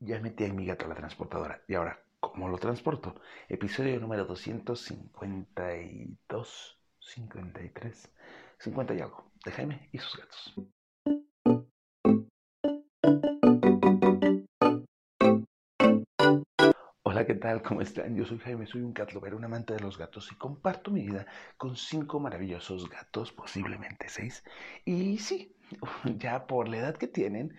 Ya metí a mi gato a la transportadora. Y ahora, ¿cómo lo transporto? Episodio número 252, 53, 50 y algo. De Jaime y sus gatos. Hola, ¿qué tal? ¿Cómo están? Yo soy Jaime, soy un cat lover, un amante de los gatos y comparto mi vida con cinco maravillosos gatos, posiblemente seis. Y sí, ya por la edad que tienen,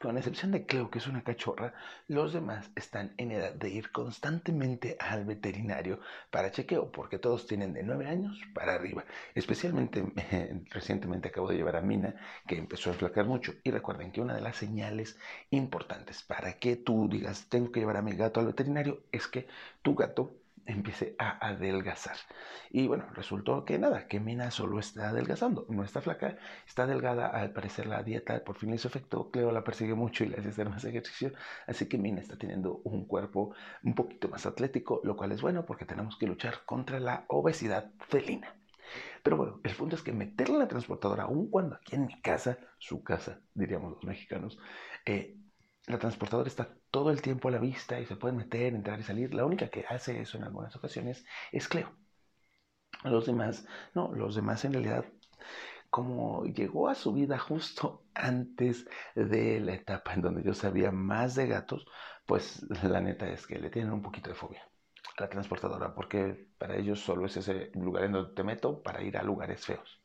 con excepción de Cleo, que es una cachorra, los demás están en edad de ir constantemente al veterinario para chequeo, porque todos tienen de 9 años para arriba. Especialmente recientemente acabo de llevar a Mina, que empezó a enflacar mucho. Y recuerden que una de las señales importantes para que tú digas, tengo que llevar a mi gato al veterinario, es que tu gato empiece a adelgazar. Y bueno, resultó que nada, que Mina solo está adelgazando, no está flaca, está delgada, al parecer la dieta por fin hizo efecto, Cleo la persigue mucho y le hace hacer más ejercicio, así que Mina está teniendo un cuerpo un poquito más atlético, lo cual es bueno porque tenemos que luchar contra la obesidad felina. Pero bueno, el punto es que meterla en la transportadora, aun cuando aquí en mi casa, su casa, diríamos los mexicanos, eh, la transportadora está todo el tiempo a la vista y se puede meter, entrar y salir. La única que hace eso en algunas ocasiones es Cleo. Los demás, no, los demás en realidad, como llegó a su vida justo antes de la etapa en donde yo sabía más de gatos, pues la neta es que le tienen un poquito de fobia a la transportadora, porque para ellos solo es ese lugar en donde te meto para ir a lugares feos.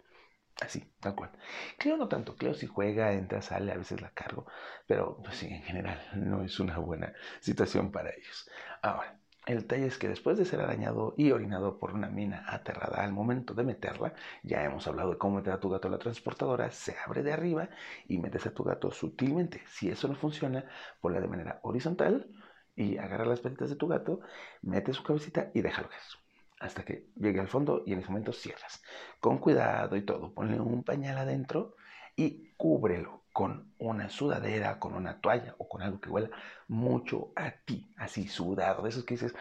Así, tal cual. Cleo no tanto. Cleo si juega, entra, sale, a veces la cargo. Pero pues sí, en general no es una buena situación para ellos. Ahora, el detalle es que después de ser arañado y orinado por una mina aterrada al momento de meterla, ya hemos hablado de cómo meter a tu gato a la transportadora, se abre de arriba y metes a tu gato sutilmente. Si eso no funciona, ponla de manera horizontal y agarra las patitas de tu gato, mete su cabecita y déjalo eso hasta que llegue al fondo y en ese momento cierras. Con cuidado y todo, ponle un pañal adentro y cúbrelo con una sudadera, con una toalla o con algo que huela mucho a ti, así sudado, de esos que dices,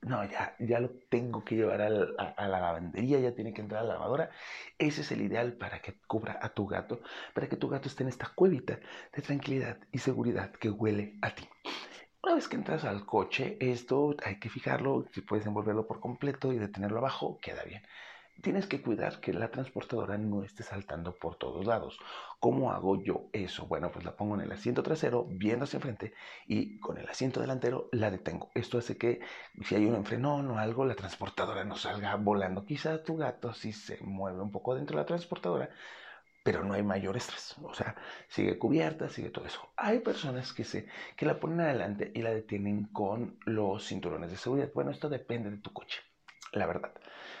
no, ya, ya lo tengo que llevar a, a, la lavandería, ya tiene que entrar a la lavadora. Ese es el ideal para que cubra a tu gato, para que tu gato esté en esta cuevita de tranquilidad y seguridad que huele a ti. Una vez que entras al coche, esto hay que fijarlo, si puedes envolverlo por completo y detenerlo abajo, queda bien. Tienes que cuidar que la transportadora no esté saltando por todos lados. ¿Cómo hago yo eso? Bueno, pues la pongo en el asiento trasero, viendo hacia enfrente, y con el asiento delantero la detengo. Esto hace que si hay un enfrenón o algo, la transportadora no salga volando. Quizá tu gato si se mueve un poco dentro de la transportadora, pero no hay mayor estrés. O sea, sigue cubierta, sigue todo eso. Hay personas que, se, que la ponen adelante y la detienen con los cinturones de seguridad. Bueno, esto depende de tu coche, la verdad.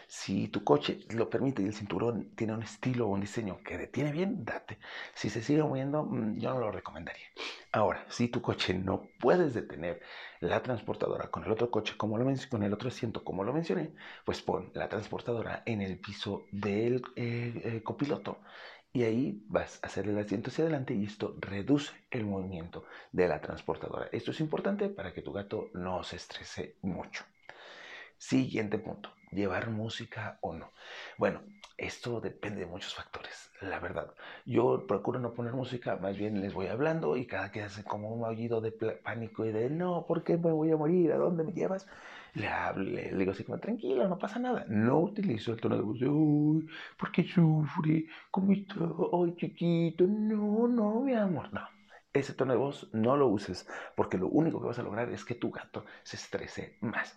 Si tu coche lo permite y el cinturón tiene un estilo o un diseño que detiene bien, date. Si se sigue moviendo, mm, yo no lo recomendaría. Ahora, si tu coche no puedes detener la transportadora con el otro coche, como lo con el otro asiento, como lo mencioné, pues pon la transportadora en el piso del eh, eh, copiloto y ahí vas a hacer el asiento hacia adelante y esto reduce el movimiento de la transportadora. Esto es importante para que tu gato no se estrese mucho. Siguiente punto, llevar música o no. Bueno, esto depende de muchos factores, la verdad. Yo procuro no poner música, más bien les voy hablando y cada que hace como un aullido de pánico y de no, ¿por qué me voy a morir? ¿A dónde me llevas? Le, hablo, le, digo así como, tranquilo, no pasa nada. No utilizo el tono de voz de, uy, ¿por qué sufre? ¿Cómo está? Ay, chiquito, no, no, mi amor, no. Ese tono de voz no lo uses porque lo único que vas a lograr es que tu gato se estrese más.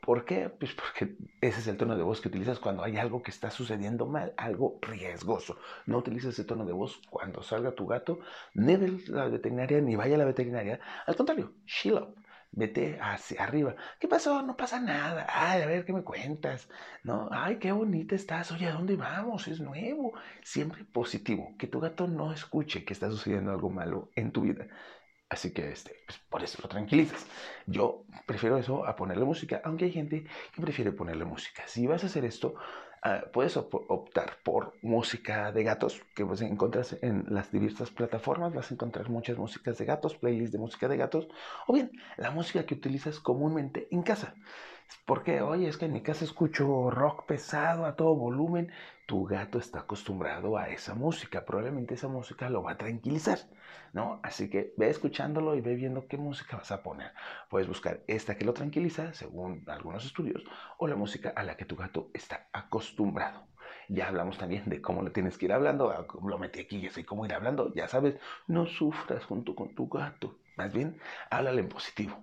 ¿Por qué? Pues porque ese es el tono de voz que utilizas cuando hay algo que está sucediendo mal, algo riesgoso. No utilices ese tono de voz cuando salga tu gato, ni de la veterinaria, ni vaya a la veterinaria. Al contrario, chill up. Vete hacia arriba. ¿Qué pasó? No pasa nada. Ay, a ver, ¿qué me cuentas? No, ay, qué bonita estás. Oye, ¿a dónde vamos? Es nuevo. Siempre positivo. Que tu gato no escuche que está sucediendo algo malo en tu vida. Así que este, pues por eso lo tranquilizas. Yo prefiero eso a ponerle música, aunque hay gente que prefiere ponerle música. Si vas a hacer esto, ah, puedes optar por música de gatos, que pues en las diversas plataformas, vas a encontrar muchas músicas de gatos, playlists de música de gatos, o bien la música que utilizas comúnmente en casa. Porque, oye, es que en mi casa escucho rock pesado a todo volumen, tu gato está acostumbrado a esa música. Probablemente esa música lo va a tranquilizar, ¿no? Así que ve escuchándolo y ve viendo qué música vas a poner. Puedes buscar esta que lo tranquiliza, según algunos estudios, o la música a la que tu gato está acostumbrado. Ya hablamos también de cómo le tienes que ir hablando. Lo metí aquí, ya sé cómo ir hablando. Ya sabes, no sufras junto con tu gato. Más bien, háblale en positivo.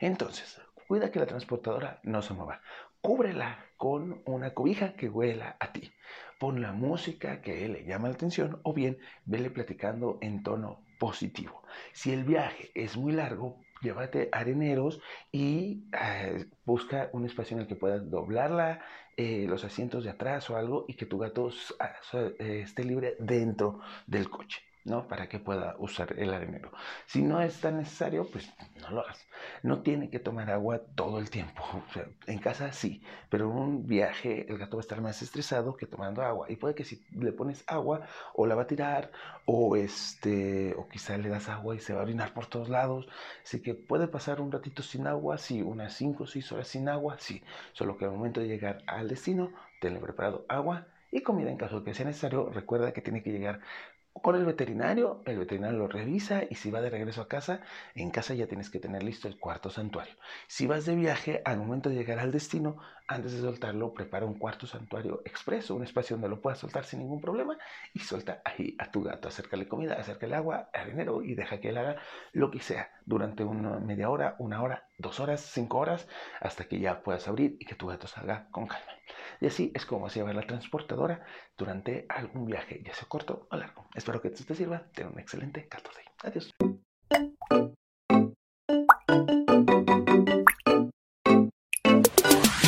Entonces, cuida que la transportadora no se mueva. Cúbrela con una cobija que huela a ti. Pon la música que le llama la atención o bien vele platicando en tono positivo. Si el viaje es muy largo, llévate areneros y eh, busca un espacio en el que puedas doblar eh, los asientos de atrás o algo y que tu gato eh, esté libre dentro del coche. ¿No? Para que pueda usar el arenero. Si no es tan necesario, pues no lo hagas. No tiene que tomar agua todo el tiempo. en casa sí, pero en un viaje el gato va a estar más estresado que tomando agua. Y puede que si le pones agua, o la va a tirar, o este, o quizá le das agua y se va a orinar por todos lados. Así que puede pasar un ratito sin agua, sí, unas 5 o 6 horas sin agua, sí. Solo que al momento de llegar al destino, tenle preparado agua y comida en caso de que sea necesario. Recuerda que tiene que llegar con el veterinario, el veterinario lo revisa y si va de regreso a casa, en casa ya tienes que tener listo el cuarto santuario. Si vas de viaje, al momento de llegar al destino, antes de soltarlo, prepara un cuarto santuario expreso, un espacio donde lo puedas soltar sin ningún problema y suelta ahí a tu gato. Acércale comida, acércale agua, dinero y deja que él haga lo que sea durante una media hora, una hora, dos horas, cinco horas, hasta que ya puedas abrir y que tu gato salga con calma. Y así es como vas a la transportadora durante algún viaje, ya sea corto o largo. Espero que esto te sirva. Ten un excelente 14. Adiós.